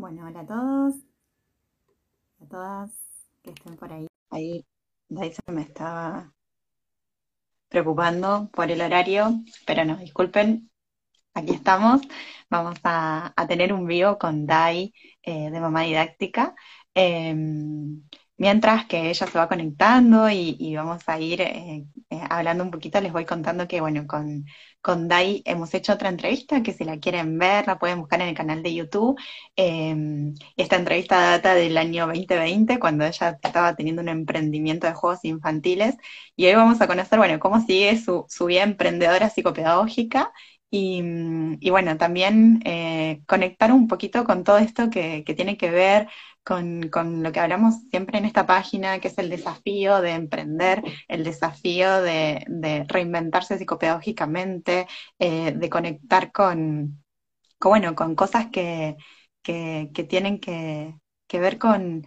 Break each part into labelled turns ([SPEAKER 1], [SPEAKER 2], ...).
[SPEAKER 1] Bueno, hola a todos, a todas que estén por ahí. Ahí Dyson me estaba preocupando por el horario, pero no, disculpen, aquí estamos. Vamos a, tener un vivo con Dai eh, de Mamá Didáctica. Em, mientras que ella se va conectando y, vamos a ir eh, eh, hablando un poquito, les voy contando que, bueno, con, con Dai hemos hecho otra entrevista, que si la quieren ver, la pueden buscar en el canal de YouTube. Em, esta entrevista data del año 2020, cuando ella estaba teniendo un emprendimiento de juegos infantiles, y hoy vamos a conocer, bueno, cómo sigue su, su vida emprendedora psicopedagógica y, bueno, también eh, conectar un poquito con todo esto que, que tiene que ver con, lo que hablamos siempre en esta página, que es el desafío de emprender, el desafío de, reinventarse psicopedagógicamente, eh, de conectar con, bueno, con cosas que, tienen que, ver con,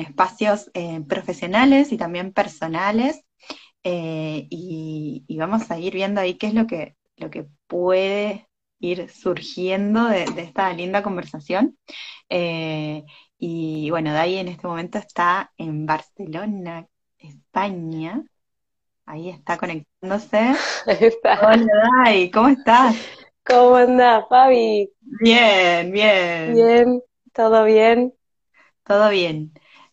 [SPEAKER 1] espacios eh, profesionales y también personales. Eh, y, vamos a ir viendo ahí qué es lo que, lo que puede ir surgiendo de, esta linda conversación. Y bueno, Dai en este momento está en Barcelona, España. Ahí está conectándose. Hola Dai, ¿cómo estás?
[SPEAKER 2] ¿Cómo andás, Fabi?
[SPEAKER 1] Bien, bien.
[SPEAKER 2] Bien, todo bien.
[SPEAKER 1] Todo bien.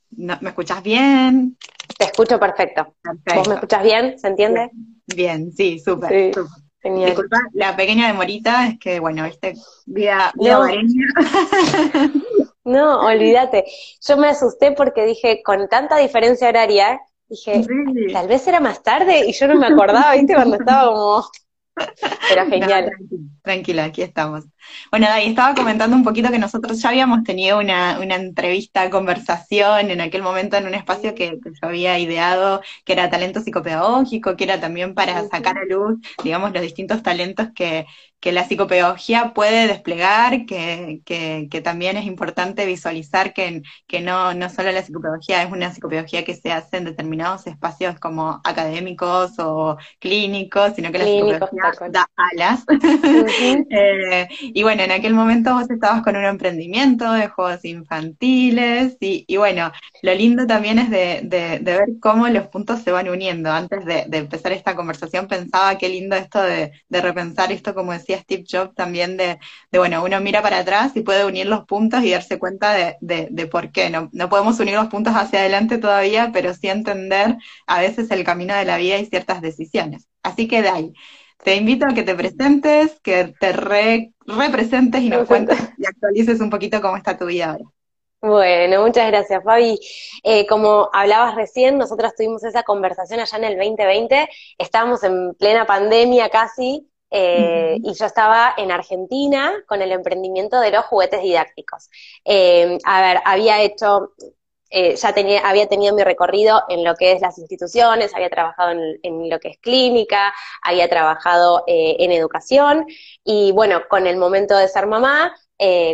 [SPEAKER 1] ¿Me escuchas bien?
[SPEAKER 2] Te escucho perfecto. ¿Vos me escuchas bien? ¿Se entiende?
[SPEAKER 1] Bien, sí, súper. Sí, Disculpa, la pequeña demorita es que, bueno, este vida, vida
[SPEAKER 2] No, olvídate. Yo me asusté porque dije, con tanta diferencia horaria, dije, tal vez era más tarde y yo no me acordaba, ¿viste? Cuando estaba como... Pero genial.
[SPEAKER 1] tranquila, aquí estamos. Bueno, Dai, estaba comentando un poquito que nosotros ya habíamos tenido una, una entrevista, conversación en aquel momento en un espacio que, que, yo había ideado, que era talento psicopedagógico, que era también para sacar a luz, digamos, los distintos talentos que, que la psicopedagogía puede desplegar, que, que, también es importante visualizar que, que no, no solo la psicopedagogía es una psicopedagogía que se hace en determinados espacios como académicos o clínicos, sino que la psicopedagogía da alas. Eh, y bueno, en aquel momento vos estabas con un emprendimiento de juegos infantiles y, y bueno, lo lindo también es de, de, ver cómo los puntos se van uniendo. Antes de, de empezar esta conversación pensaba qué lindo esto de, de repensar esto como decía Steve Jobs también de, bueno, uno mira para atrás y puede unir los puntos y darse cuenta de, de, por qué. No, no podemos unir los puntos hacia adelante todavía, pero sí entender a veces el camino de la vida y ciertas decisiones. Así que de ahí, te invito a que te presentes, que te representes y nos cuentes y actualices un poquito cómo está tu vida ahora.
[SPEAKER 2] Bueno, muchas gracias, Fabi. Eh, como hablabas recién, nosotros tuvimos esa conversación allá en el 2020, estábamos en plena pandemia casi, eh, y yo estaba en Argentina con el emprendimiento de los juguetes didácticos. Eh, a ver, había hecho, eh, ya tenía, había tenido mi recorrido en lo que es las instituciones, había trabajado en, lo que es clínica, había trabajado en educación y bueno, con el momento de ser mamá,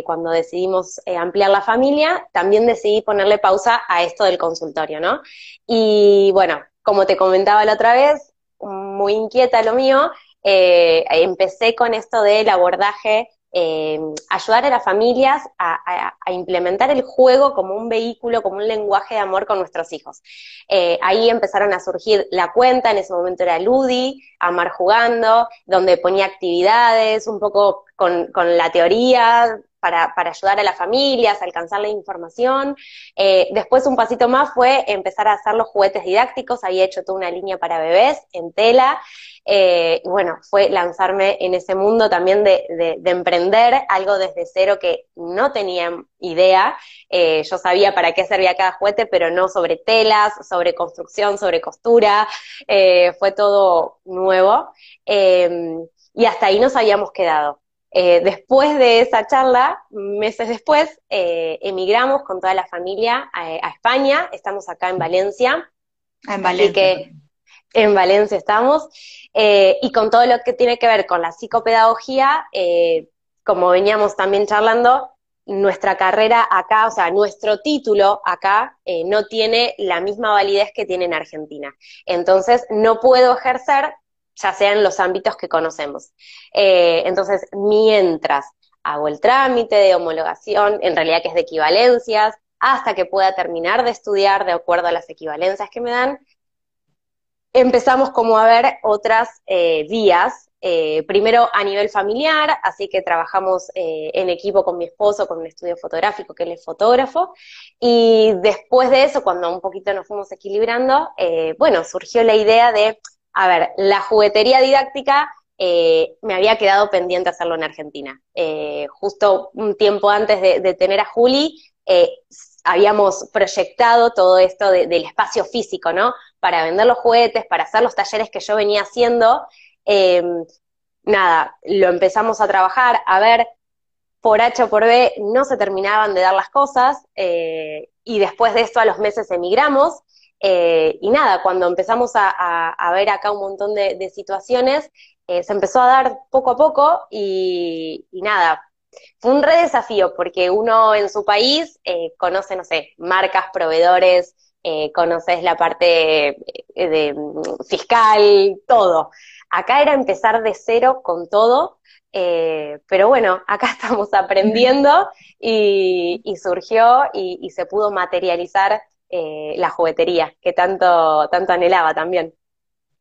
[SPEAKER 2] cuando decidimos ampliar la familia, también decidí ponerle pausa a esto del consultorio, ¿no? Y bueno, como te comentaba la otra vez, muy inquieta lo mío, eh, empecé con esto del abordaje, eh, ayudar a las familias a, implementar el juego como un vehículo, como un lenguaje de amor con nuestros hijos. Eh, ahí empezaron a surgir la cuenta, en ese momento era Ludi, Amar Jugando, donde ponía actividades, un poco con, con la teoría, para, para, ayudar a las familias, alcanzar la información. Eh, después un pasito más fue empezar a hacer los juguetes didácticos, había hecho toda una línea para bebés en tela. Eh, y bueno, fue lanzarme en ese mundo también de, de, emprender algo desde cero que no tenía idea. Eh, yo sabía para qué servía cada juguete, pero no sobre telas, sobre construcción, sobre costura. fue todo nuevo. y hasta ahí nos habíamos quedado. Eh, después de esa charla, meses después, eh, emigramos con toda la familia a, España, estamos acá en Valencia.
[SPEAKER 1] Ah, en Valencia.
[SPEAKER 2] que en Valencia estamos, eh, y con todo lo que tiene que ver con la psicopedagogía, como veníamos también charlando, nuestra carrera acá, o sea, nuestro título acá no tiene la misma validez que tiene en Argentina. Entonces, no puedo ejercer ya sea en los ámbitos que conocemos. Eh, entonces, mientras hago el trámite de homologación, en realidad que es de equivalencias, hasta que pueda terminar de estudiar de acuerdo a las equivalencias que me dan, empezamos como a ver otras eh, vías. Eh, primero a nivel familiar, así que trabajamos en equipo con mi esposo, con un estudio fotográfico, que él es fotógrafo, y después de eso, cuando un poquito nos fuimos equilibrando, bueno, surgió la idea de, a ver, la juguetería didáctica me había quedado pendiente hacerlo en Argentina. justo un tiempo antes de, tener a Juli, habíamos proyectado todo esto del espacio físico, ¿no? Para vender los juguetes, para hacer los talleres que yo venía haciendo. Em, nada, lo empezamos a trabajar, a ver, por H o por B no se terminaban de dar las cosas, eh, y después de esto a los meses emigramos, eh, y nada, cuando empezamos a, ver acá un montón de, situaciones, eh, se empezó a dar poco a poco, y, nada, fue un re desafío porque uno en su país eh, conoce, no sé, marcas, proveedores, conoces la parte mm, fiscal, todo. Acá era empezar de cero con todo, pero bueno, acá estamos aprendiendo y, surgió y, se pudo materializar la juguetería que tanto, tanto anhelaba también.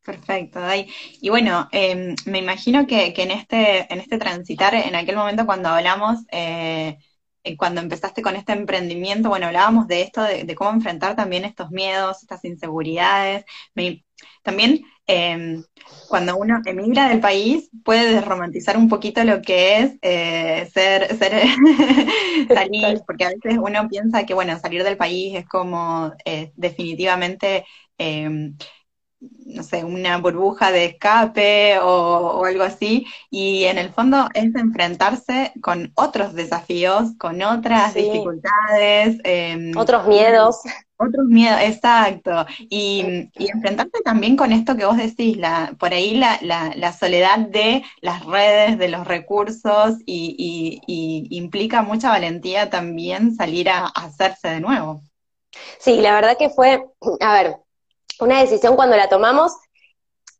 [SPEAKER 1] Perfecto, Dai. Y bueno, em, me imagino que, en este, en este transitar, en aquel momento cuando hablamos, eh, eh, cuando empezaste con este emprendimiento, bueno, hablábamos de esto, de, cómo enfrentar también estos miedos, estas inseguridades. También em, cuando uno emigra del país, puede desromantizar un poquito lo que es eh, ser, ser salir, porque a veces uno piensa que, bueno, salir del país es como definitivamente em, no sé, una burbuja de escape o, algo así, y en el fondo es enfrentarse con otros desafíos, con otras dificultades.
[SPEAKER 2] Em, otros miedos.
[SPEAKER 1] Otros miedos, exacto. Y, y, enfrentarse también con esto que vos decís, la, por ahí la, la, soledad de las redes, de los recursos, y, y, implica mucha valentía también salir a hacerse de nuevo.
[SPEAKER 2] Sí, la verdad que fue, a ver, una decisión cuando la tomamos,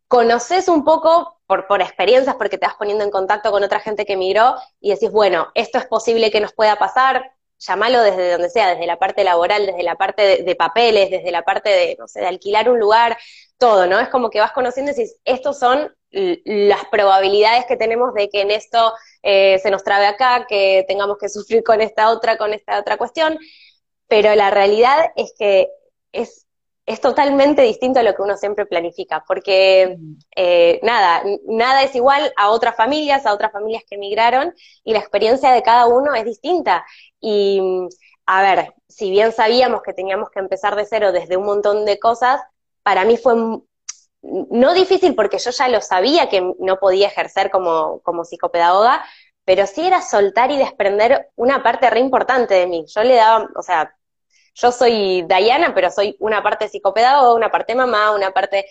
[SPEAKER 2] conoces un poco por, por experiencias, porque te vas poniendo en contacto con otra gente que emigró y decís, bueno, esto es posible que nos pueda pasar, llámalo desde donde sea, desde la parte laboral, desde la parte de, papeles, desde la parte de, no sé, de alquilar un lugar, todo, ¿no? Es como que vas conociendo y decís, estos son las probabilidades que tenemos de que en esto eh, se nos trabe acá, que tengamos que sufrir con esta otra, con esta otra cuestión, pero la realidad es que es es totalmente distinto a lo que uno siempre planifica, porque eh, nada, nada es igual a otras familias, a otras familias que emigraron, y la experiencia de cada uno es distinta. Y, a ver, si bien sabíamos que teníamos que empezar de cero desde un montón de cosas, para mí fue no difícil porque yo ya lo sabía que no podía ejercer como, como psicopedagoga, pero sí era soltar y desprender una parte re importante de mí. Yo le daba, o sea, yo soy Diana, pero soy una parte psicopedagoga, una parte mamá, una parte...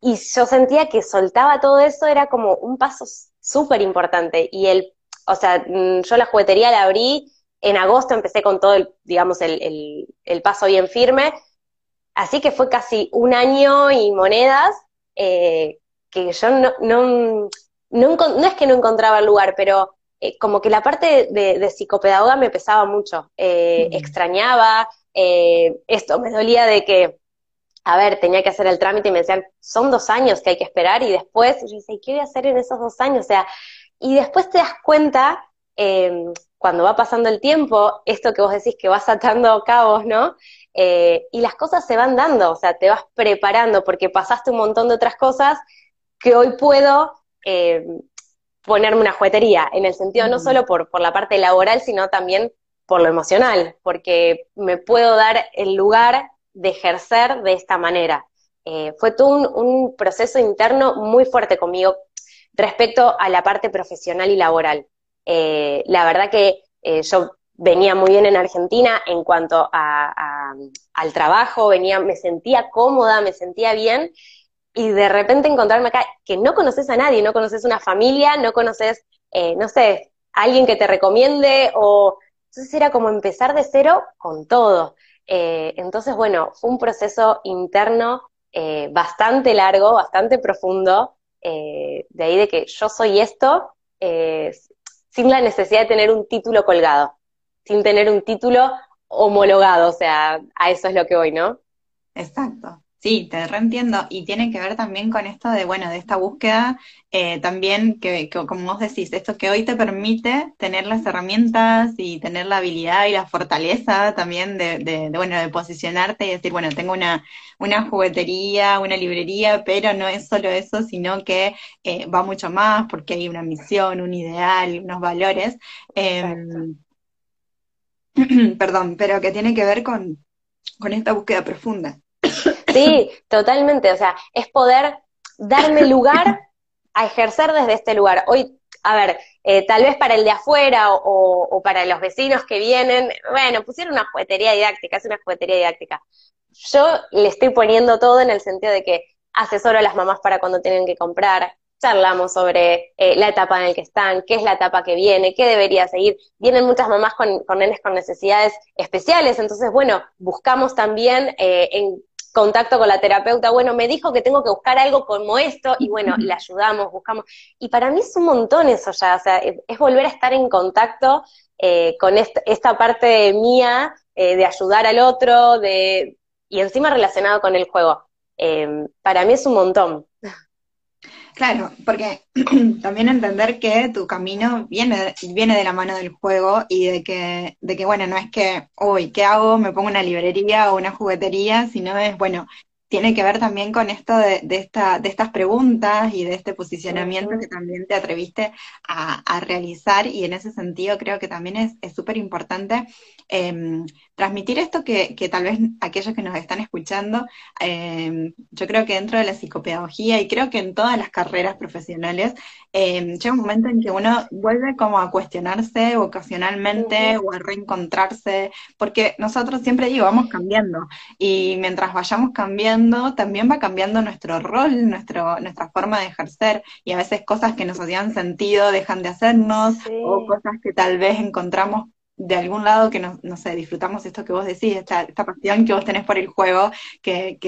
[SPEAKER 2] Y yo sentía que soltaba todo eso, era como un paso súper importante. Y el, o sea, mm, yo la juguetería la abrí, en agosto empecé con todo el, digamos, el, el, paso bien firme. Así que fue casi un año y monedas eh, que yo no, no, no, es que no encontraba el lugar, pero eh, como que la parte de, psicopedagoga me pesaba mucho. Eh, extrañaba, eh, esto me dolía de que, a ver, tenía que hacer el trámite y me decían, son dos años que hay que esperar y después, yo decía, ¿qué voy a hacer en esos dos años? O sea, y después te das cuenta, em, cuando va pasando el tiempo, esto que vos decís que vas atando cabos, ¿no? Eh, y las cosas se van dando, o sea, te vas preparando porque pasaste un montón de otras cosas que hoy puedo em, ponerme una juguetería, en el sentido no solo por, por la parte laboral, sino también por lo emocional, porque me puedo dar el lugar de ejercer de esta manera. Eh, fue todo un, proceso interno muy fuerte conmigo respecto a la parte profesional y laboral. Eh, la verdad que eh, yo venía muy bien en Argentina en cuanto al trabajo, venía, me sentía cómoda, me sentía bien, y de repente encontrarme acá que no conoces a nadie, no conoces una familia, no conoces, no sé, alguien que te recomiende o entonces era como empezar de cero con todo. Eh, entonces, bueno, fue un proceso interno eh, bastante largo, bastante profundo, eh, de ahí de que yo soy esto, sin la necesidad de tener un título colgado, sin tener un título homologado, o sea, a eso es lo que voy, ¿no?
[SPEAKER 1] Exacto. Sí, te reentiendo. Y tiene que ver también con esto de, bueno, de esta búsqueda, eh, también que, como vos decís, esto que hoy te permite tener las herramientas y tener la habilidad y la fortaleza también de, bueno, de posicionarte y decir, bueno, tengo una, una juguetería, una librería, pero no es solo eso, sino que eh, va mucho más porque hay una misión, un ideal, unos valores. Em, perdón, pero que tiene que ver con, con esta búsqueda profunda.
[SPEAKER 2] Sí, totalmente. O sea, es poder darme lugar a ejercer desde este lugar. Hoy, a ver, eh, tal vez para el de afuera o, para los vecinos que vienen, bueno, pusieron una juguetería didáctica, es una juguetería didáctica. Yo le estoy poniendo todo en el sentido de que asesoro a las mamás para cuando tienen que comprar, charlamos sobre eh, la etapa en la que están, qué es la etapa que viene, qué debería seguir. Vienen muchas mamás con, con nenes con necesidades especiales, entonces, bueno, buscamos también eh, en contacto con la terapeuta, bueno, me dijo que tengo que buscar algo como esto, y bueno, le ayudamos, buscamos. Y para mí es un montón eso ya, o sea, es volver a estar en contacto eh, con esta, parte mía eh, de ayudar al otro, de, y encima relacionado con el juego. Eh, para mí es un montón.
[SPEAKER 1] Claro, porque también entender que tu camino viene, viene de la mano del juego y de que, de que, bueno, no es que, uy, ¿qué hago? Me pongo una librería o una juguetería, sino es, bueno, tiene que ver también con esto de, de, esta, de estas preguntas y de este posicionamiento que también te atreviste a, a, realizar y en ese sentido creo que también es súper importante eh, transmitir esto que, que, tal vez aquellos que nos están escuchando, eh, yo creo que dentro de la psicopedagogía y creo que en todas las carreras profesionales, eh, llega un momento en que uno vuelve como a cuestionarse ocasionalmente o a reencontrarse, porque nosotros siempre digo, vamos cambiando y mientras vayamos cambiando, también va cambiando nuestro rol, nuestro, nuestra forma de ejercer y a veces cosas que nos hacían sensentido dejan de hacernos o cosas que tal vez encontramos de algún lado que no, no sé, disfrutamos esto que vos decís, esta, esta pasión que vos tenés por el juego, que,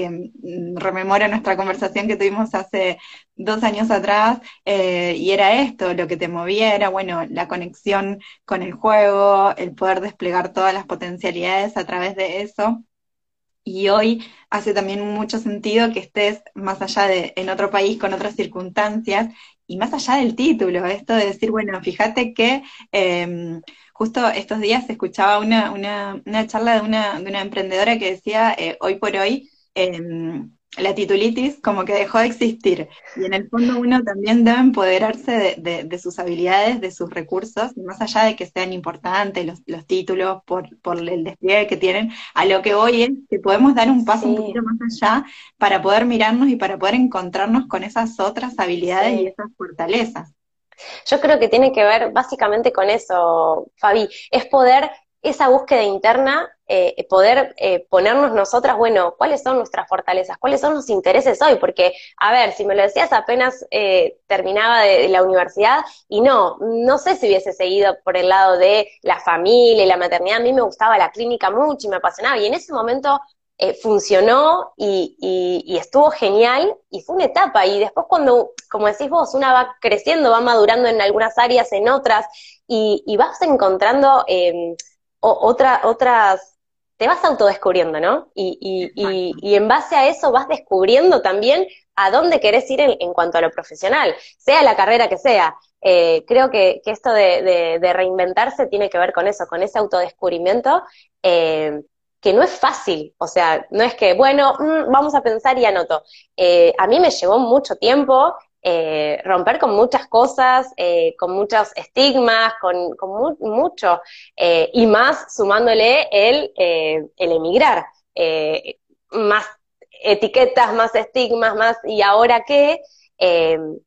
[SPEAKER 1] mm, rememora nuestra conversación que tuvimos hace dos años atrás, eh, y era esto, lo que te movía era, bueno, la conexión con el juego, el poder desplegar todas las potencialidades a través de eso. Y hoy hace también mucho sentido que estés más allá de, en otro país, con otras circunstancias, y más allá del título, esto de decir, bueno, fíjate que eh, Justo estos días escuchaba una, una, una charla de una, de una emprendedora que decía, eh, hoy por hoy, em, la titulitis como que dejó de existir. Y en el fondo uno también debe empoderarse de, de, sus habilidades, de sus recursos, más allá de que sean importantes los, los títulos por, por, el despliegue que tienen, a lo que hoy es que podemos dar un paso un poquito más allá para poder mirarnos y para poder encontrarnos con esas otras habilidades y esas fortalezas.
[SPEAKER 2] Yo creo que tiene que ver básicamente con eso, Fabi, es poder, esa búsqueda interna, eh, poder eh, ponernos nosotras, bueno, cuáles son nuestras fortalezas, cuáles son los intereses hoy, porque, a ver, si me lo decías apenas eh, terminaba de, la universidad, y no, no sé si hubiese seguido por el lado de la familia y la maternidad, a mí me gustaba la clínica mucho y me apasionaba, y en ese momento eh, funcionó y, y, estuvo genial y fue una etapa. Y después cuando, como decís vos, una va creciendo, va madurando en algunas áreas, en otras, y, y vas encontrando eh, otra, otras, te vas autodescubriendo, ¿no? Y, y, en base a eso vas descubriendo también a dónde querés ir en, en cuanto a lo profesional, sea la carrera que sea. Eh, creo que, que esto de, de, de, reinventarse tiene que ver con eso, con ese autodescubrimiento. Que no es fácil, o sea, no es que, bueno, mm, vamos a pensar y anoto. Eh, a mí me llevó mucho tiempo eh, romper con muchas cosas, eh, con muchos estigmas, con, con mucho, y más sumándole el, el emigrar, más etiquetas, más estigmas, más, ¿y ahora qué?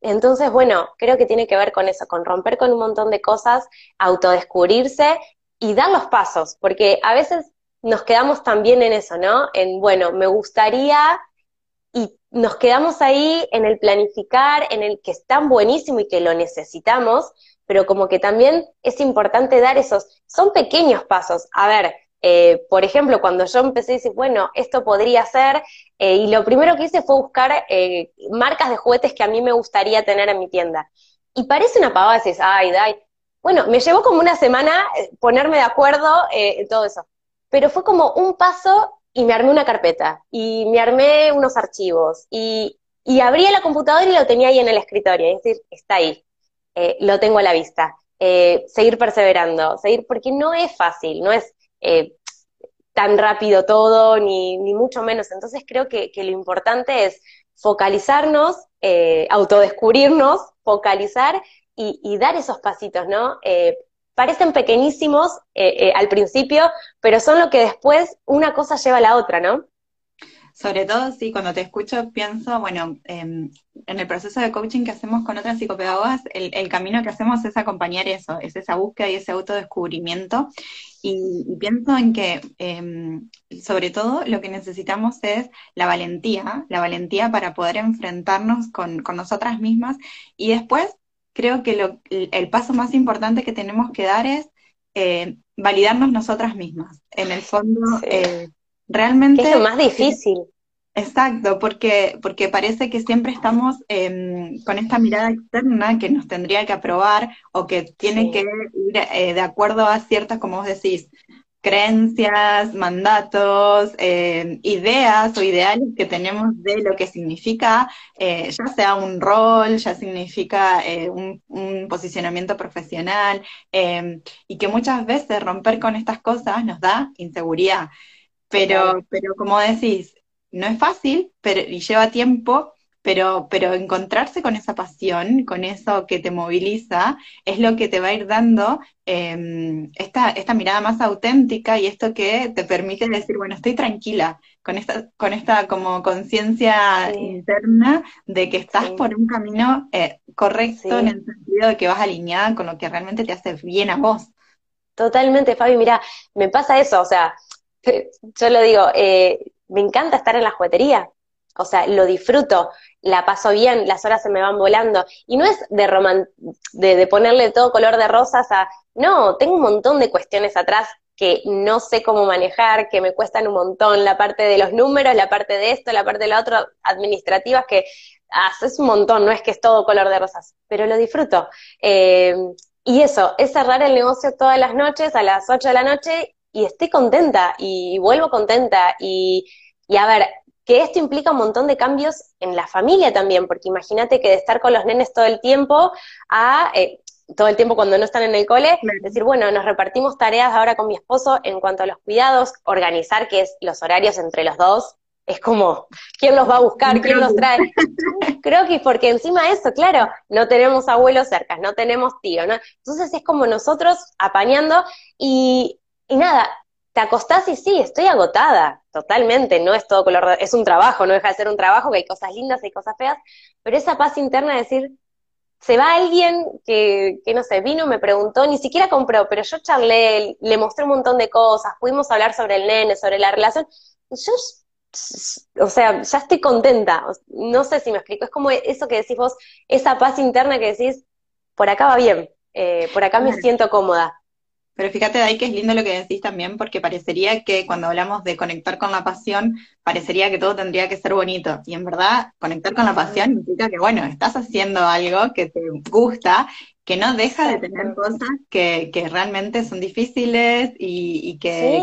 [SPEAKER 2] entonces, bueno, creo que tiene que ver con eso, con romper con un montón de cosas, autodescubrirse y dar los pasos, porque a veces nos quedamos también en eso, ¿no? En, bueno, me gustaría y nos quedamos ahí en el planificar, en el que es tan buenísimo y que lo necesitamos, pero como que también es importante dar esos, son pequeños pasos. A ver, eh, por ejemplo, cuando yo empecé a decir, bueno, esto podría ser, eh, y lo primero que hice fue buscar eh, marcas de juguetes que a mí me gustaría tener en mi tienda. Y parece una pavada, dices, ay, Dai, Bueno, me llevó como una semana eh, ponerme de acuerdo en todo eso, pero fue como un paso y me armé una carpeta y me armé unos archivos y, y abría la computadora y lo tenía ahí en el escritorio, es decir, está ahí, eh, lo tengo a la vista. seguir perseverando, seguir, porque no es fácil, no es tan rápido todo, ni, ni, mucho menos. Entonces creo que, que lo importante es focalizarnos, eh, autodescubrirnos, focalizar y, dar esos pasitos, ¿no? Eh, parecen pequeñísimos eh, al principio, pero son lo que después una cosa lleva a la otra, ¿no?
[SPEAKER 1] Sobre todo, sí, cuando te escucho pienso, bueno, em, en el proceso de coaching que hacemos con otras psicopedagogas, el, camino que hacemos es acompañar eso, es esa búsqueda y ese autodescubrimiento. Y, pienso en que, em, sobre todo, lo que necesitamos es la valentía, la valentía para poder enfrentarnos con, con nosotras mismas. Y después, creo que lo, el paso más importante que tenemos que dar es eh, validarnos nosotras mismas. En el fondo, eh, realmente...
[SPEAKER 2] Es lo más difícil.
[SPEAKER 1] Exacto, porque, porque parece que siempre estamos em, con esta mirada externa que nos tendría que aprobar o que tiene que ir eh, de acuerdo a ciertas, como vos decís, creencias, mandatos, em, ideas o ideales que tenemos de lo que significa, eh, ya sea un rol, ya significa eh, un, un, posicionamiento profesional, em, y que muchas veces romper con estas cosas nos da inseguridad. Pero, pero como decís, no es fácil pero, y lleva tiempo, pero, pero encontrarse con esa pasión, con eso que te moviliza, es lo que te va a ir dando em, esta, esta mirada más auténtica y esto que te permite decir, bueno, estoy tranquila, con esta, con esta como conciencia interna de que estás por un camino eh, correcto en el sentido de que vas alineada con lo que realmente te hace bien a vos.
[SPEAKER 2] Totalmente, Fabi, mira, me pasa eso, o sea, yo lo digo, eh, me encanta estar en la juguetería. O sea, lo disfruto, la paso bien, las horas se me van volando. Y no es de, de, ponerle todo color de rosas a... No, tengo un montón de cuestiones atrás que no sé cómo manejar, que me cuestan un montón, la parte de los números, la parte de esto, la parte de la otra, administrativas, que haces un montón, no es que es todo color de rosas, pero lo disfruto. Eh, y eso, es cerrar el negocio todas las noches a las 8 de la noche y estoy contenta y vuelvo contenta y, y a ver, que esto implica un montón de cambios en la familia también, porque imagínate que de estar con los nenes todo el tiempo a eh, todo el tiempo cuando no están en el cole, decir, bueno, nos repartimos tareas ahora con mi esposo en cuanto a los cuidados, organizar que es los horarios entre los dos, es como, ¿quién los va a buscar? ¿Quién los trae? Creo que porque encima de eso, claro, no tenemos abuelos cerca, no tenemos tío, ¿no? Entonces es como nosotros apañando y y nada, te acostás y sí, estoy agotada, totalmente, no es todo color, es un trabajo, no deja de ser un trabajo, que hay cosas lindas, hay cosas feas, pero esa paz interna de decir, se va alguien que, que no sé, vino, me preguntó, ni siquiera compró, pero yo charlé, le mostré un montón de cosas, pudimos hablar sobre el nene, sobre la relación, y yo, o sea, ya estoy contenta, no sé si me explico, es como eso que decís vos, esa paz interna que decís, por acá va bien, eh, por acá me siento cómoda.
[SPEAKER 1] Pero fíjate de ahí que es lindo lo que decís también, porque parecería que cuando hablamos de conectar con la pasión, parecería que todo tendría que ser bonito. Y en verdad, conectar con la pasión implica que, bueno, estás haciendo algo que te gusta, que no deja de tener cosas que, que realmente son difíciles y, que,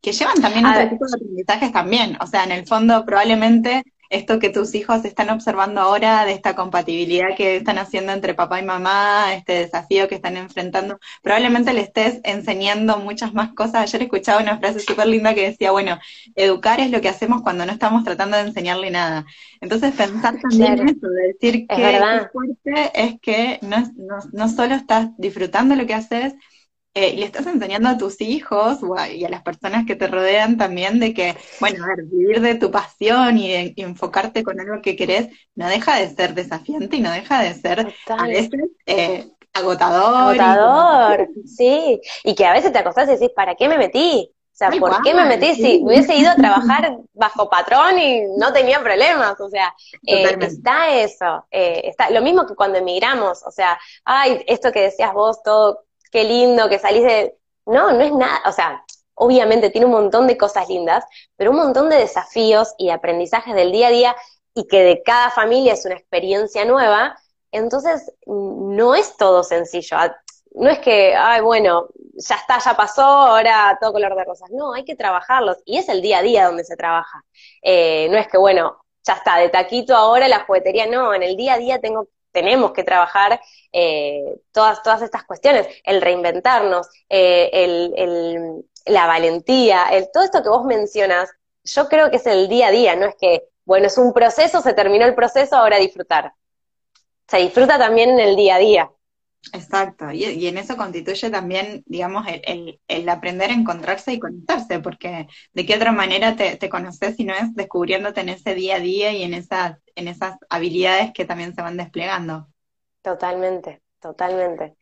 [SPEAKER 1] que, llevan también otro tipo de aprendizajes también. O sea, en el fondo probablemente esto que tus hijos están observando ahora, de esta compatibilidad que están haciendo entre papá y mamá, este desafío que están enfrentando, probablemente le estés enseñando muchas más cosas. Ayer escuchaba una frase súper linda que decía, bueno, educar es lo que hacemos cuando no estamos tratando de enseñarle nada. Entonces pensar también eso, de decir que es fuerte es que no, no, no solo estás disfrutando lo que haces, eh, y le estás enseñando a tus hijos y a las personas que te rodean también de que, bueno, a ver, vivir de tu pasión y, enfocarte con algo que querés no deja de ser desafiante y no deja de ser a veces eh, agotador.
[SPEAKER 2] Agotador, sí. Y que a veces te acostás y decís, ¿para qué me metí? O sea, ¿por qué me metí si hubiese ido a trabajar bajo patrón y no tenía problemas? O sea, eh, está eso. está Lo mismo que cuando emigramos, o sea, ay, esto que decías vos, todo qué lindo que salís de... No, no es nada, o sea, obviamente tiene un montón de cosas lindas, pero un montón de desafíos y aprendizajes del día a día y que de cada familia es una experiencia nueva, entonces no es todo sencillo. no es que, ay, bueno, ya está, ya pasó, ahora todo color de rosas. No, hay que trabajarlos. Y es el día a día donde se trabaja. Eh, no es que, bueno, ya está, de taquito ahora la juguetería. No, en el día a día tengo, tenemos que trabajar eh, todas, todas estas cuestiones. El reinventarnos, eh, la valentía, el, todo esto que vos mencionas, yo creo que es el día a día, no es que, bueno, es un proceso, se terminó el proceso, ahora disfrutar. Se disfruta también en el día a día.
[SPEAKER 1] Exacto, y, en eso constituye también, digamos, el, el, aprender a encontrarse y conectarse, porque de qué otra manera te, te, conoces si no es descubriéndote en ese día a día y en esas, en esas habilidades que también se van desplegando.
[SPEAKER 2] Totalmente, totalmente.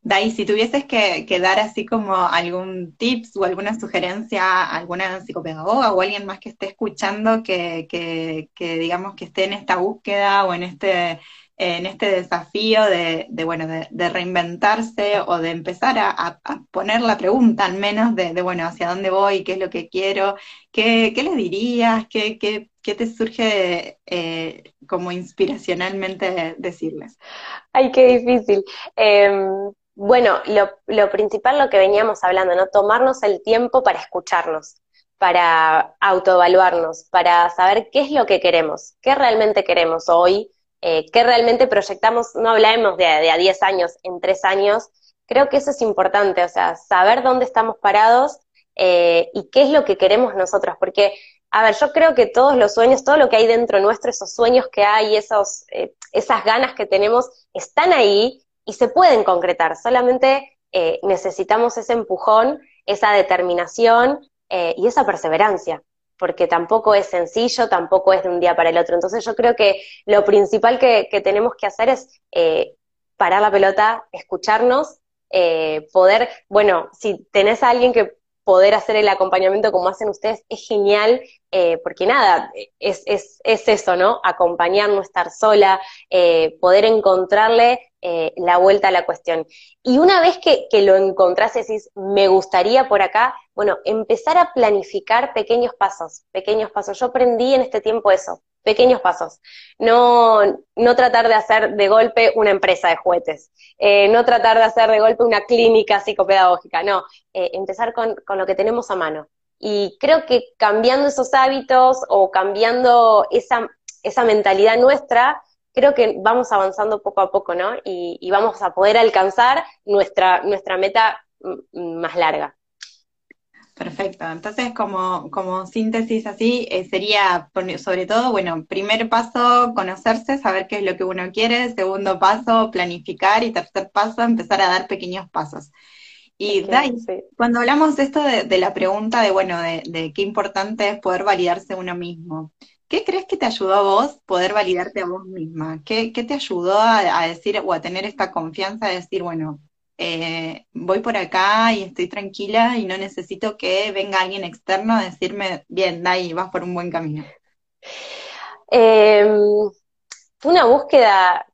[SPEAKER 1] Dai, si tuvieses que, que, dar así como algún tips o alguna sugerencia a alguna psicopedagoga o alguien más que esté escuchando que, que, que digamos que esté en esta búsqueda o en este en este desafío de, bueno, de, reinventarse o de empezar a, poner la pregunta al menos de, bueno, hacia dónde voy, qué es lo que quiero, qué, qué les dirías, qué, qué, qué te surge eh, como inspiracionalmente decirles.
[SPEAKER 2] Ay, qué difícil. Em, bueno, lo, lo principal, lo que veníamos hablando, ¿no? Tomarnos el tiempo para escucharnos para autoevaluarnos, para saber qué es lo que queremos, qué realmente queremos hoy, eh, que realmente proyectamos, no hablemos de, a 10 años, en 3 años, creo que eso es importante, o sea, saber dónde estamos parados eh, y qué es lo que queremos nosotros, porque, a ver, yo creo que todos los sueños, todo lo que hay dentro nuestro, esos sueños que hay, esos, eh, esas ganas que tenemos, están ahí y se pueden concretar, solamente necesitamos ese empujón, esa determinación y esa perseverancia porque tampoco es sencillo, tampoco es de un día para el otro. Entonces yo creo que lo principal que, tenemos que hacer es eh, parar la pelota, escucharnos, eh, poder, bueno, si tenés a alguien que poder hacer el acompañamiento como hacen ustedes es genial, eh, porque nada, es, es, es, eso, ¿no? Acompañar, no estar sola, poder encontrarle la vuelta a la cuestión. Y una vez que, que lo encontrás y decís, me gustaría por acá, bueno, empezar a planificar pequeños pasos, pequeños pasos. Yo aprendí en este tiempo eso, pequeños pasos. No, no tratar de hacer de golpe una empresa de juguetes, eh, no tratar de hacer de golpe una clínica psicopedagógica, no, eh, empezar con, con lo que tenemos a mano. Y creo que cambiando esos hábitos o cambiando esa, esa mentalidad nuestra, creo que vamos avanzando poco a poco, ¿no? Y, y vamos a poder alcanzar nuestra, nuestra meta más larga.
[SPEAKER 1] Perfecto. Entonces, como, como síntesis así, eh, sería sobre todo, bueno, primer paso, conocerse, saber qué es lo que uno quiere, segundo paso, planificar y tercer paso, empezar a dar pequeños pasos. Y Dai, cuando hablamos de esto de, la pregunta de, bueno, de, qué importante es poder validarse uno mismo, ¿qué crees que te ayudó a vos poder validarte a vos misma? ¿Qué, qué te ayudó a, a decir o a tener esta confianza de decir, bueno, eh, voy por acá y estoy tranquila y no necesito que venga alguien externo a decirme, bien, Dai, vas por un buen camino?
[SPEAKER 2] Em, fue una búsqueda,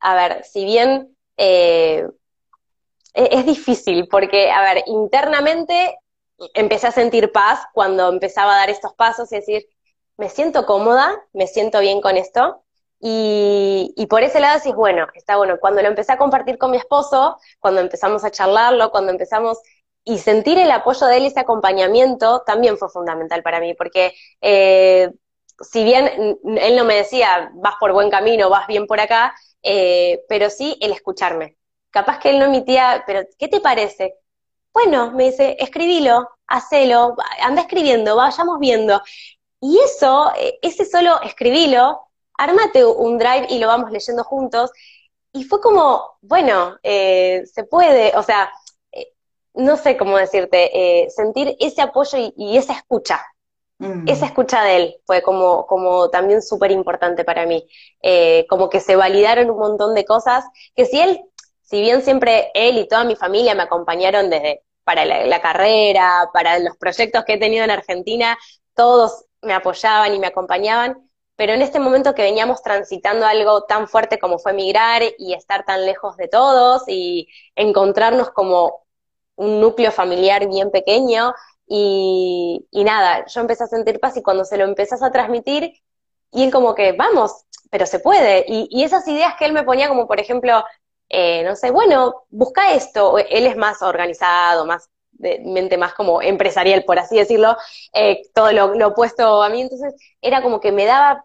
[SPEAKER 2] a ver, si bien eh, e-, es difícil, porque, a ver, internamente empecé a sentir paz cuando empezaba a dar estos pasos y decir, me siento cómoda, me siento bien con esto, y, por ese lado decís, bueno, está bueno. Cuando lo empecé a compartir con mi esposo, cuando empezamos a charlarlo, cuando empezamos y sentir el apoyo de él ese acompañamiento también fue fundamental para mí, porque eh, si bien él no me decía, vas por buen camino, vas bien por acá, eh, pero sí el escucharme. Capaz que él no emitía, pero ¿qué te parece? Bueno, me dice, escribilo, hacelo, anda escribiendo, vayamos viendo. Y eso, eh, ese solo escribilo, ármate un drive y lo vamos leyendo juntos. Y fue como, bueno, eh, se puede, o sea, eh, no sé cómo decirte, eh, sentir ese apoyo y, esa escucha. Mm. Esa escucha de él fue como, como también súper importante para mí. como que se validaron un montón de cosas que si él, si bien siempre él y toda mi familia me acompañaron desde para la carrera, para los proyectos que he tenido en Argentina, todos me apoyaban y me acompañaban, pero en este momento que veníamos transitando algo tan fuerte como fue migrar y estar tan lejos de todos y encontrarnos como un núcleo familiar bien pequeño y, nada, yo empecé a sentir paz y cuando se lo empezás a transmitir y él como que, vamos, pero se puede. Y, esas ideas que él me ponía como, por ejemplo, eh, no sé, bueno, busca esto. Él es más organizado, más de mente más como empresarial, por así decirlo, eh, todo lo, lo, opuesto a mí. Entonces era como que me daba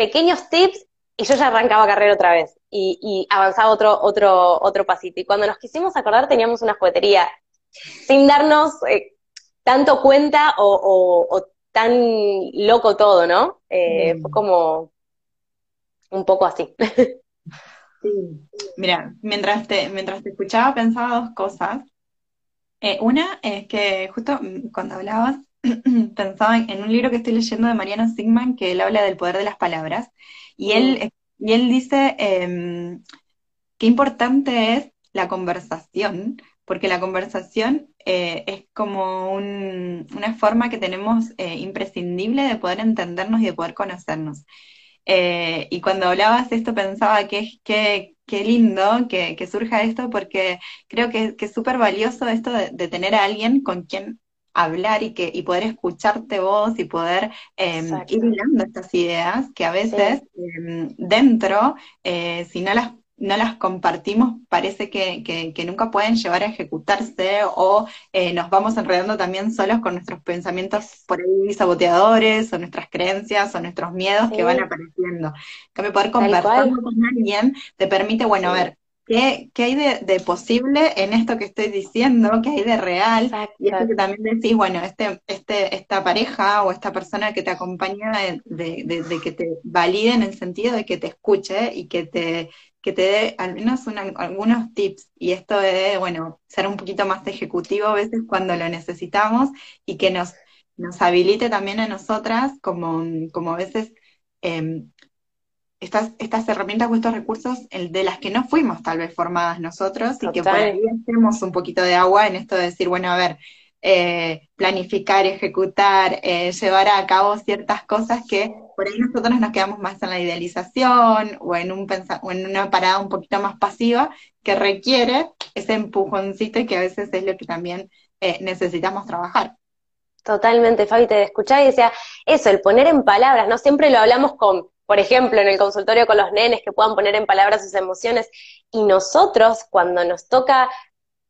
[SPEAKER 2] pequeños tips y yo ya arrancaba carrera otra vez y, y, avanzaba otro, otro, otro pasito. Y cuando nos quisimos acordar teníamos una juguetería sin darnos eh, tanto cuenta o, o, tan loco todo, ¿no? Eh, Fue como un poco así.
[SPEAKER 1] Sí. Mira, mientras te, mientras te escuchaba pensaba dos cosas. Eh, una es que justo mm, cuando hablabas pensaba en un libro que estoy leyendo de Mariano Sigman que él habla del poder de las palabras y él, mm. y él dice eh, qué importante es la conversación, porque la conversación eh, es como un, una forma que tenemos eh, imprescindible de poder entendernos y de poder conocernos. Eh, y cuando hablabas esto pensaba que, que, qué lindo que, que, surja esto porque creo que, que es súper valioso esto de, de, tener a alguien con quien hablar y, que, y poder escucharte vos y poder eh, ir mirando estas ideas que a veces sí. eh, dentro, eh, si no las no las compartimos, parece que, que, que, nunca pueden llevar a ejecutarse o eh, nos vamos enredando también solos con nuestros pensamientos por ahí saboteadores o nuestras creencias o nuestros miedos sí. que van apareciendo. Que poder conversar con alguien te permite, bueno, sí. a ver, ¿Qué, ¿qué, hay de, de, posible en esto que estoy diciendo? ¿Qué hay de real? Exacto. Y esto que también decís, bueno, este, este, esta pareja o esta persona que te acompaña de, de, de, que te valide en el sentido de que te escuche y que te, que te dé al menos una, algunos tips. Y esto de, bueno, ser un poquito más ejecutivo a veces cuando lo necesitamos y que nos, nos habilite también a nosotras como, como a veces... Eh, estas, estas herramientas o estos recursos de las que no fuimos tal vez formadas nosotros Total. y que por ahí hacemos un poquito de agua en esto de decir, bueno, a ver, eh, planificar, ejecutar, eh, llevar a cabo ciertas cosas que por ahí nosotros nos quedamos más en la idealización o en, un o en una parada un poquito más pasiva que requiere ese empujoncito y que a veces es lo que también eh, necesitamos trabajar.
[SPEAKER 2] Totalmente, Fabi, te escuchaba y decía, eso, el poner en palabras, ¿no? Siempre lo hablamos con por ejemplo, en el consultorio con los nenes, que puedan poner en palabras sus emociones. Y nosotros, cuando nos toca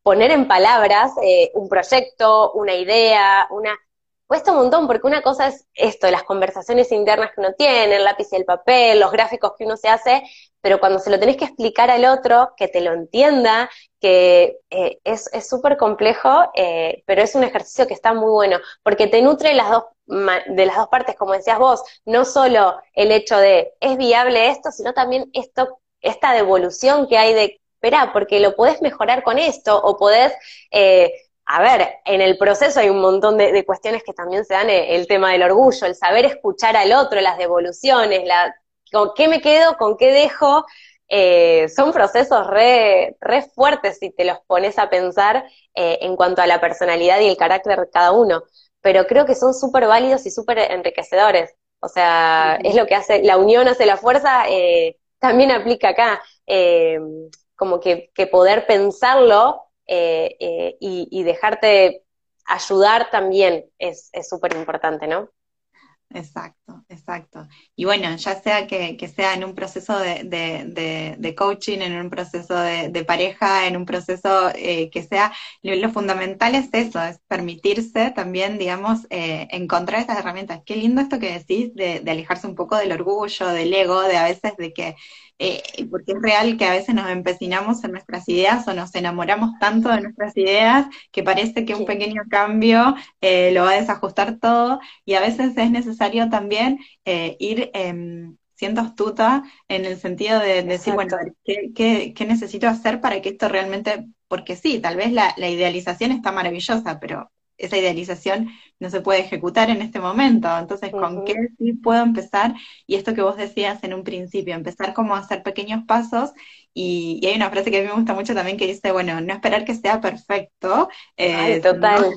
[SPEAKER 2] poner en palabras eh, un proyecto, una idea, una... Cuesta un montón, porque una cosa es esto, las conversaciones internas que uno tiene, el lápiz y el papel, los gráficos que uno se hace, pero cuando se lo tenés que explicar al otro, que te lo entienda, que eh, es súper complejo, eh, pero es un ejercicio que está muy bueno, porque te nutre las dos, de las dos partes, como decías vos, no solo el hecho de es viable esto, sino también esto, esta devolución que hay de, espera, porque lo podés mejorar con esto, o podés, eh, a ver, en el proceso hay un montón de, de cuestiones que también se dan, eh, el tema del orgullo, el saber escuchar al otro, las devoluciones, la, con qué me quedo, con qué dejo, eh, son procesos re, re, fuertes si te los pones a pensar en cuanto a la personalidad y el carácter de cada uno pero creo que son súper válidos y súper enriquecedores. O sea, es lo que hace, la unión hace la fuerza, eh, también aplica acá, eh, como que, que, poder pensarlo eh, eh y, y, dejarte ayudar también es súper importante, ¿no?
[SPEAKER 1] Exacto, exacto. Y bueno, ya sea que, que sea en un proceso de, de, de, coaching, en un proceso de, pareja, en un proceso eh, que sea, lo, lo, fundamental es eso, es permitirse también, digamos, eh, encontrar estas herramientas. Qué lindo esto que decís de, alejarse un poco del orgullo, del ego, de a veces de que eh, porque es real que a veces nos empecinamos en nuestras ideas o nos enamoramos tanto de nuestras ideas que parece que un pequeño cambio eh, lo va a desajustar todo. Y a veces es necesario también eh, ir em, siendo astuta en el sentido de, de decir, bueno, ¿qué, ¿qué, qué, necesito hacer para que esto realmente, porque sí, tal vez la, la idealización está maravillosa, pero esa idealización no se puede ejecutar en este momento. Entonces, ¿con uh -huh. qué sí puedo empezar? Y esto que vos decías en un principio, empezar como a hacer pequeños pasos. Y, y hay una frase que a mí me gusta mucho también que dice, bueno, no esperar que sea perfecto,
[SPEAKER 2] eh, Ay, total.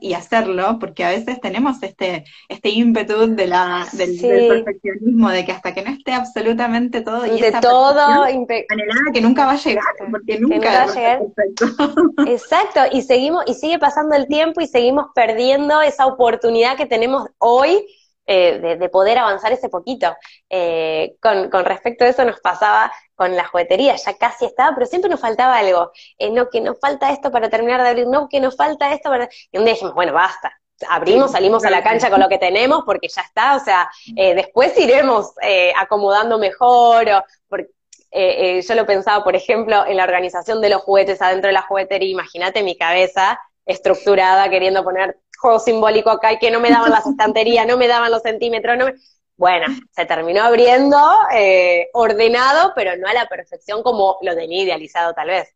[SPEAKER 1] y hacerlo, porque a veces tenemos este, este ímpetu de la, del, sí. del, perfeccionismo, de que hasta que no esté absolutamente todo y
[SPEAKER 2] de todo
[SPEAKER 1] anhelada que nunca va a llegar, porque nunca,
[SPEAKER 2] nunca va a llegar. Exacto, y seguimos, y sigue pasando el tiempo y seguimos perdiendo esa oportunidad que tenemos hoy eh, de, poder avanzar ese poquito. Eh, con, respecto a eso nos pasaba con la juguetería, ya casi estaba, pero siempre nos faltaba algo. Eh, no, que nos falta esto para terminar de abrir, no, que nos falta esto para... Y un día dijimos, bueno, basta, abrimos, salimos a la cancha con lo que tenemos porque ya está, o sea, después iremos acomodando mejor, o, porque, yo lo pensaba, por ejemplo, en la organización de los juguetes adentro de la juguetería, imagínate mi cabeza estructurada queriendo poner juego simbólico acá y que no me daban las estanterías, no me daban los centímetros, no Bueno, se terminó abriendo, eh, ordenado, pero no a la perfección como lo tenía idealizado tal vez.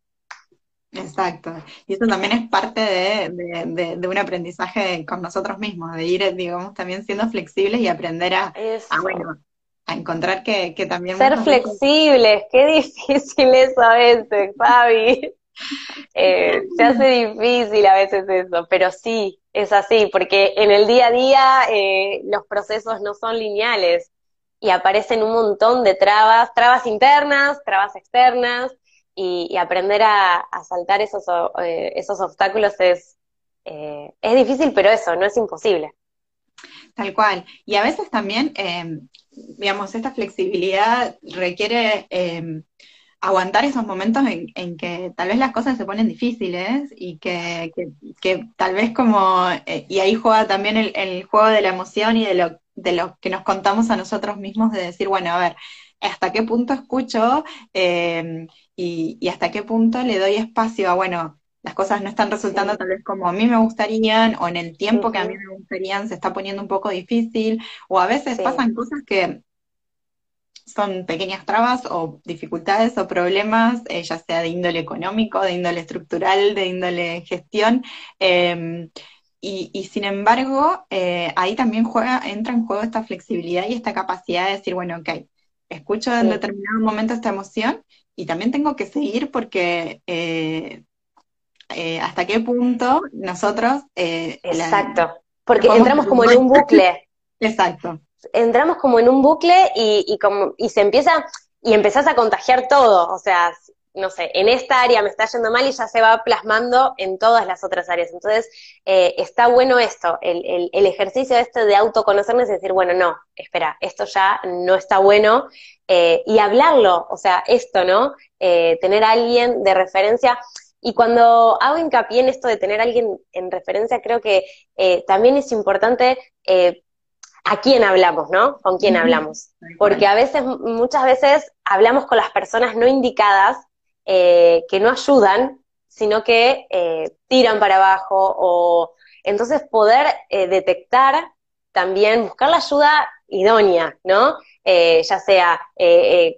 [SPEAKER 1] Exacto. Y eso también es parte de, un aprendizaje con nosotros mismos, de ir, digamos, también siendo flexibles y aprender a, bueno, a encontrar que, también...
[SPEAKER 2] Ser flexibles, qué difícil eso a veces, Fabi. Eh, se hace difícil a veces eso, pero sí, es así, porque en el día a día eh, los procesos no son lineales y aparecen un montón de trabas, trabas internas, trabas externas, y, aprender a, saltar esos, eh, esos obstáculos es, es difícil, pero eso, no es imposible.
[SPEAKER 1] Tal cual. Y a veces también, digamos, esta flexibilidad requiere aguantar esos momentos en, que tal vez las cosas se ponen difíciles y que, tal vez como, eh, y ahí juega también el, juego de la emoción y de lo, de lo que nos contamos a nosotros mismos de decir, bueno, a ver, hasta qué punto escucho eh, y, hasta qué punto le doy espacio a, bueno, las cosas no están resultando tal vez como a mí me gustarían o en el tiempo que a mí me gustarían se está poniendo un poco difícil o a veces pasan cosas que son pequeñas trabas o dificultades o problemas, eh, ya sea de índole económico, de índole estructural, de índole gestión. Em, y, sin embargo, eh, ahí también juega, entra en juego esta flexibilidad y esta capacidad de decir, bueno, ok, escucho en determinado momento esta emoción y también tengo que seguir porque eh, hasta qué punto nosotros...
[SPEAKER 2] Exacto, porque entramos como en un bucle.
[SPEAKER 1] Exacto
[SPEAKER 2] entramos como en un bucle y, y, como, y se empieza, y empezás a contagiar todo, o sea, no sé, en esta área me está yendo mal y ya se va plasmando en todas las otras áreas. Entonces, eh, está bueno esto, el, el, ejercicio este de autoconocernos y decir, bueno, no, espera, esto ya no está bueno, eh, y hablarlo, o sea, esto, ¿no? Eh, tener a alguien de referencia. Y cuando hago hincapié en esto de tener a alguien en referencia, creo que también es importante a quién hablamos, ¿no? Con quién hablamos. Porque a veces, muchas veces, hablamos con las personas no indicadas eh, que no ayudan, sino que eh, tiran para abajo o entonces poder eh, detectar también, buscar la ayuda idónea, ¿no? ya sea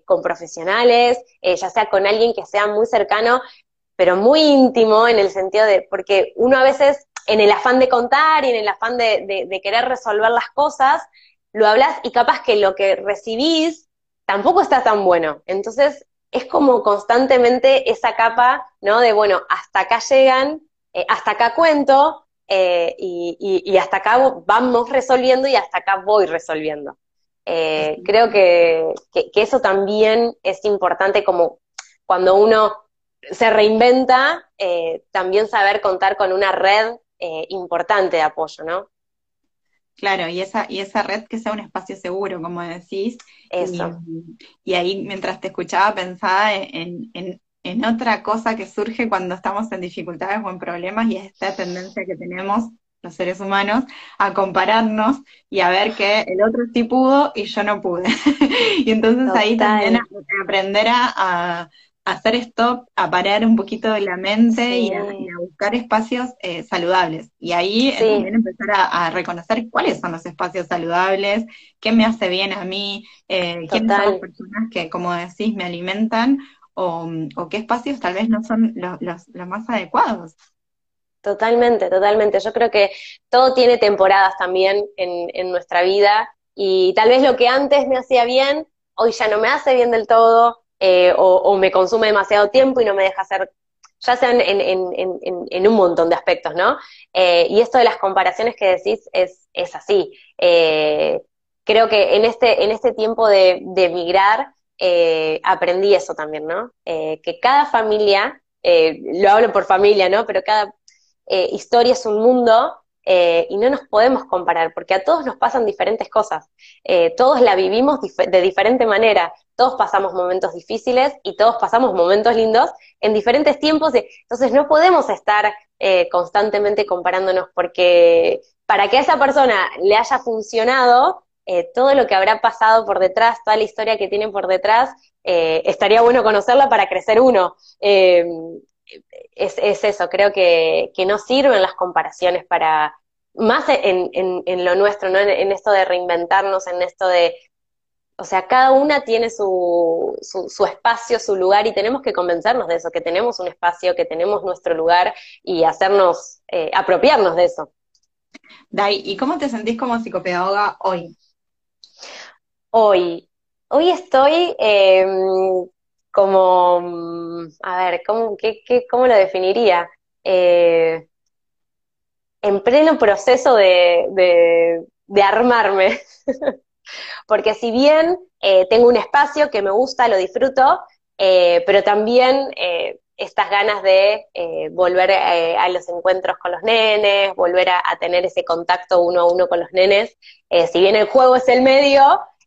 [SPEAKER 2] con profesionales, ya sea con alguien que sea muy cercano, pero muy íntimo en el sentido de, porque uno a veces en el afán de contar y en el afán de, querer resolver las cosas, lo hablas y capaz que lo que recibís tampoco está tan bueno. Entonces, es como constantemente esa capa, ¿no? De, bueno, hasta acá llegan, eh, hasta acá cuento, eh, y, hasta acá vamos resolviendo y hasta acá voy resolviendo. Eh, creo que, eso también es importante como cuando uno se reinventa, también saber contar con una red eh, importante de apoyo, ¿no?
[SPEAKER 1] Claro, y esa, y esa red que sea un espacio seguro, como decís.
[SPEAKER 2] Eso.
[SPEAKER 1] Y, ahí mientras te escuchaba pensaba en, en, otra cosa que surge cuando estamos en dificultades o en problemas y es esta tendencia que tenemos los seres humanos a compararnos y a ver que el otro sí pudo y yo no pude. y entonces ahí también aprender a, hacer stop, a parar un poquito de la mente y, a, buscar espacios eh, saludables. Y ahí eh, también empezar a, reconocer cuáles son los espacios saludables, qué me hace bien a mí, eh, quiénes son las personas que, como decís, me alimentan o, qué espacios tal vez no son los, los, más adecuados.
[SPEAKER 2] Totalmente, totalmente. Yo creo que todo tiene temporadas también en, en nuestra vida y tal vez lo que antes me hacía bien, hoy ya no me hace bien del todo, eh, o, me consume demasiado tiempo y no me deja hacer, ya sean en, un montón de aspectos, ¿no? Eh, y esto de las comparaciones que decís es, es así. Eh, creo que en este, en este tiempo de, de migrar aprendí eso también, ¿no? que cada familia, lo hablo por familia, ¿no? Pero cada historia es un mundo y no nos podemos comparar, porque a todos nos pasan diferentes cosas, todos la vivimos de diferente manera, todos pasamos momentos difíciles y todos pasamos momentos lindos en diferentes tiempos, entonces no podemos estar eh, constantemente comparándonos, porque para que a esa persona le haya funcionado, todo lo que habrá pasado por detrás, toda la historia que tienen por detrás, estaría bueno conocerla para crecer uno es, es, eso, creo que, que, no sirven las comparaciones para, más en, en, lo nuestro, ¿no? En, esto de reinventarnos, en esto de, o sea, cada una tiene su, su, espacio, su lugar y tenemos que convencernos de eso, que tenemos un espacio, que tenemos nuestro lugar y hacernos, eh, apropiarnos de eso.
[SPEAKER 1] Dai, ¿y cómo te sentís como psicopedagoga hoy?
[SPEAKER 2] Hoy, hoy estoy eh, como, a ver, ¿cómo, qué, qué, cómo lo definiría? Eh, en pleno proceso de, de, armarme. Porque si bien eh, tengo un espacio que me gusta, lo disfruto, eh, pero también estas ganas de volver a los encuentros con los nenes, volver a, tener ese contacto uno a uno con los nenes. si bien el juego es el medio,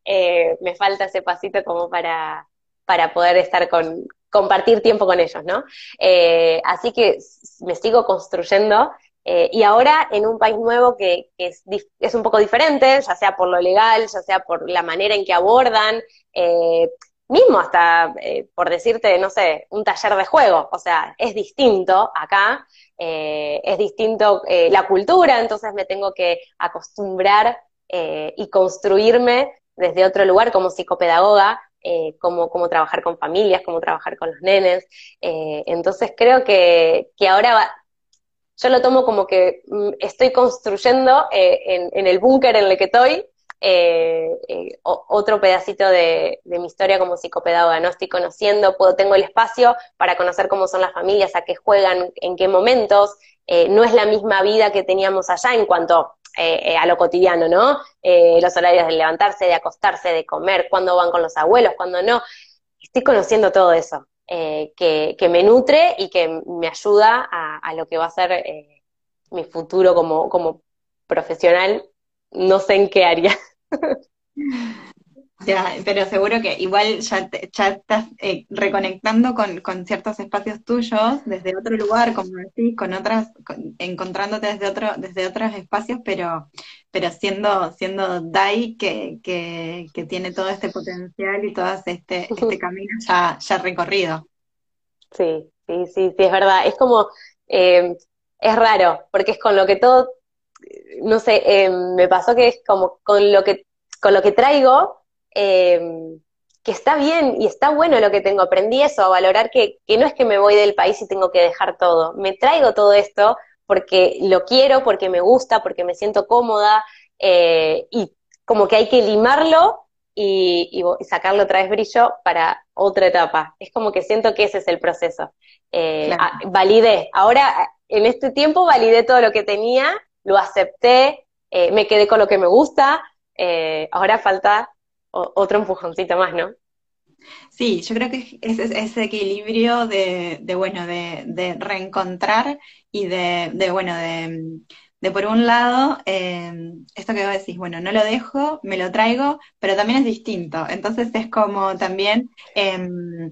[SPEAKER 2] me falta ese pasito como para, para poder estar con, compartir tiempo con ellos, ¿no? Eh, así que me sigo construyendo eh, y ahora en un país nuevo que, es, es, un poco diferente, ya sea por lo legal, ya sea por la manera en que abordan, eh, mismo hasta, por decirte, no sé, un taller de juego, o sea, es distinto acá, es distinto la cultura, entonces me tengo que acostumbrar y construirme desde otro lugar como psicopedagoga eh, cómo, trabajar con familias, cómo trabajar con los nenes. Eh, entonces creo que, ahora yo lo tomo como que mm, estoy construyendo eh, en, el búnker en el que estoy otro pedacito de, mi historia como psicopedagoga, ¿no? Estoy conociendo, puedo, tengo el espacio para conocer cómo son las familias, a qué juegan, en qué momentos. no es la misma vida que teníamos allá en cuanto eh, eh, a lo cotidiano, ¿no? Eh, los horarios de levantarse, de acostarse, de comer, cuándo van con los abuelos, cuándo no. Estoy conociendo todo eso, que, me nutre y que me ayuda a, lo que va a ser mi futuro como, como profesional, no sé en qué área.
[SPEAKER 1] Ya, pero seguro que igual ya, ya estás eh, reconectando con, ciertos espacios tuyos desde otro lugar, como decís, con otras, encontrándote desde otro, desde otros espacios, pero, pero siendo, siendo Dai que, que, tiene todo este potencial y todo este, este camino ya, ya recorrido.
[SPEAKER 2] Sí, sí, sí, sí, es verdad. Es como, eh, es raro, porque es con lo que todo, no sé, eh, me pasó que es como con lo que, con lo que traigo, eh, que está bien y está bueno lo que tengo. Aprendí eso, a valorar que, no es que me voy del país y tengo que dejar todo. Me traigo todo esto porque lo quiero, porque me gusta, porque me siento cómoda eh, y como que hay que limarlo y, sacarlo otra vez brillo para otra etapa. Es como que siento que ese es el proceso. Eh, validé. Ahora, en este tiempo, validé todo lo que tenía, lo acepté, me quedé con lo que me gusta. ahora falta otro empujoncito más, ¿no?
[SPEAKER 1] Sí, yo creo que es ese equilibrio de, bueno, de, reencontrar y de, bueno, de, por un lado, em, esto que vos decís, bueno, no lo dejo, me lo traigo, pero también es distinto. Entonces es como también em,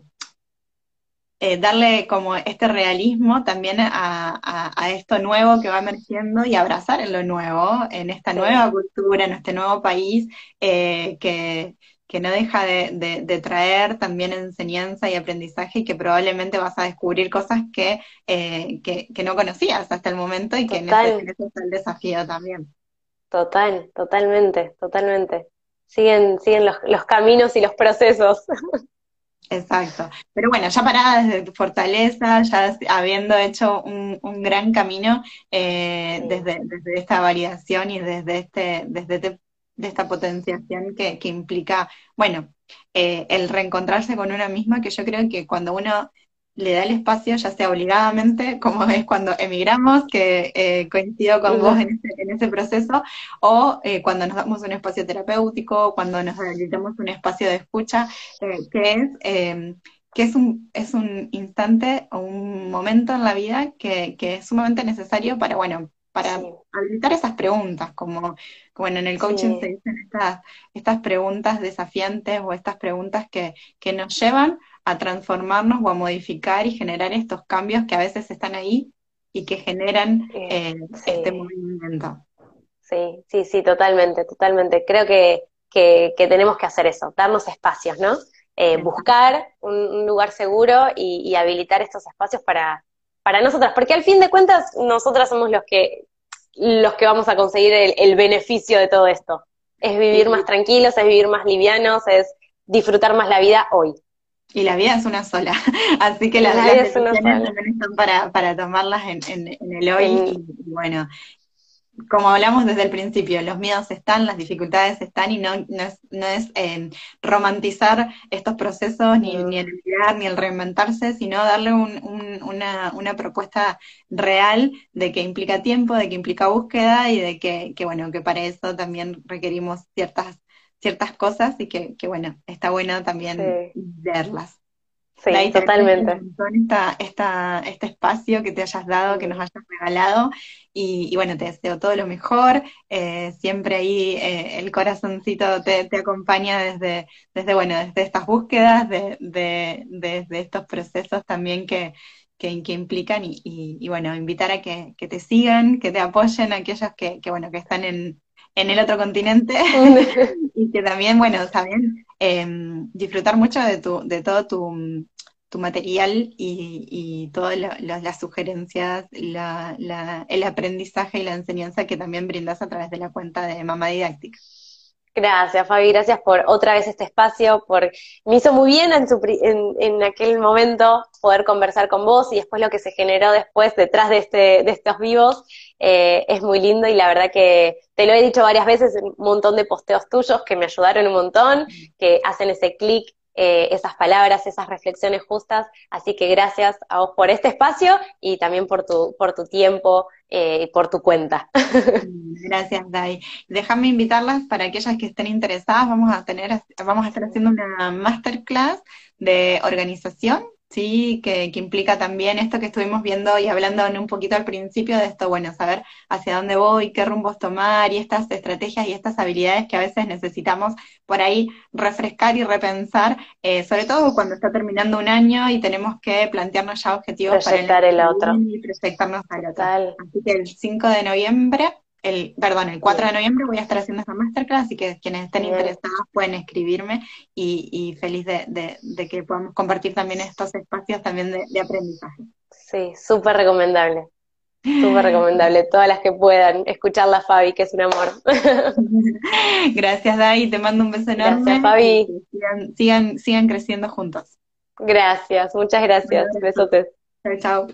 [SPEAKER 1] eh, darle como este realismo también a, esto nuevo que va emergiendo y abrazar en lo nuevo, en esta nueva cultura, en este nuevo país eh, que, no deja de, traer también enseñanza y aprendizaje y que probablemente vas a descubrir cosas que, eh, que, no conocías hasta el momento y que en ese, es el desafío también.
[SPEAKER 2] Total, totalmente, totalmente. Siguen, siguen los, los caminos y los procesos.
[SPEAKER 1] Exacto. Pero bueno, ya parada desde tu fortaleza, ya habiendo hecho un, gran camino eh, desde, desde, esta variación y desde este, desde este, de esta potenciación que, que implica, bueno, eh, el reencontrarse con una misma, que yo creo que cuando uno le da el espacio, ya sea obligadamente, como es cuando emigramos, que eh, coincido con vos en ese, en ese, proceso, o eh, cuando nos damos un espacio terapéutico, cuando nos habilitamos un espacio de escucha, eh, que es em, que es un, es un instante o un momento en la vida que, que es sumamente necesario para, bueno, para habilitar esas preguntas, como, como en el coaching se dicen estas, estas preguntas desafiantes o estas preguntas que, que nos llevan a transformarnos o a modificar y generar estos cambios que a veces están ahí y que generan eh, este movimiento.
[SPEAKER 2] Sí, sí, sí, totalmente, totalmente. Creo que, que, tenemos que hacer eso, darnos espacios, ¿no? Eh, buscar un, lugar seguro y, habilitar estos espacios para, para nosotras, porque al fin de cuentas nosotras somos los que, los que vamos a conseguir el, beneficio de todo esto. Es vivir más tranquilos, es vivir más livianos, es disfrutar más la vida hoy.
[SPEAKER 1] Y la vida es una sola, así que las, decisiones también están para, para tomarlas en, en, el hoy. Y, bueno, como hablamos desde el principio, los miedos están, las dificultades están y no, no es, no es eh, romantizar estos procesos, ni, ni, el mirar, ni el reinventarse, sino darle un, una, una, propuesta real de que implica tiempo, de que implica búsqueda y de que, que bueno, que para eso también requerimos ciertas, ciertas cosas y que, que bueno, está bueno también verlas.
[SPEAKER 2] Sí, totalmente.
[SPEAKER 1] Esta, esta, este espacio que te hayas dado, que nos hayas regalado. Y, bueno, te deseo todo lo mejor. Eh, siempre ahí eh, el corazoncito te, te, acompaña desde, desde, bueno, desde estas búsquedas, de, de, desde estos procesos también que, que, implican. Y, y, bueno, invitar a que, que, te sigan, que te apoyen aquellos que, que bueno, que están en, en el otro continente. Y que también, bueno, también em, disfrutar mucho de, tu, de todo tu, tu material y, y todas las sugerencias, la, el aprendizaje y la enseñanza que también brindas a través de la cuenta de Mamá Didáctica.
[SPEAKER 2] Gracias, Fabi, gracias por otra vez este espacio, por me hizo muy bien en, su, en, en, aquel momento poder conversar con vos y después lo que se generó después detrás de, este, de estos vivos eh, es muy lindo y la verdad que te lo he dicho varias veces un montón de posteos tuyos que me ayudaron un montón, que hacen ese clic eh, esas palabras, esas reflexiones justas. Así que gracias a vos por este espacio y también por tu, por tu tiempo eh, por tu cuenta.
[SPEAKER 1] Gracias, Dai. Déjame invitarlas para aquellas que estén interesadas. Vamos a tener, vamos a estar haciendo una masterclass de organización ¿sí? Que, que, implica también esto que estuvimos viendo y hablando en un poquito al principio de esto, bueno, saber hacia dónde voy, qué rumbos tomar y estas estrategias y estas habilidades que a veces necesitamos por ahí refrescar y repensar, eh, sobre todo cuando está terminando un año y tenemos que plantearnos ya objetivos
[SPEAKER 2] para el, otro.
[SPEAKER 1] Y proyectarnos al otro. Así que el 5 de noviembre el, perdón, el 4 de noviembre voy a estar haciendo esa masterclass, así que quienes estén interesados pueden escribirme y, feliz de, que podamos compartir también estos espacios también de, aprendizaje.
[SPEAKER 2] Sí, súper recomendable. Súper recomendable. Todas las que puedan escucharla, Fabi, que es un amor.
[SPEAKER 1] Gracias, Dai. Te mando un beso enorme.
[SPEAKER 2] Gracias, Fabi.
[SPEAKER 1] Sigan, sigan, sigan creciendo juntos.
[SPEAKER 2] Gracias, muchas gracias. Besotes.
[SPEAKER 1] Chao, chao.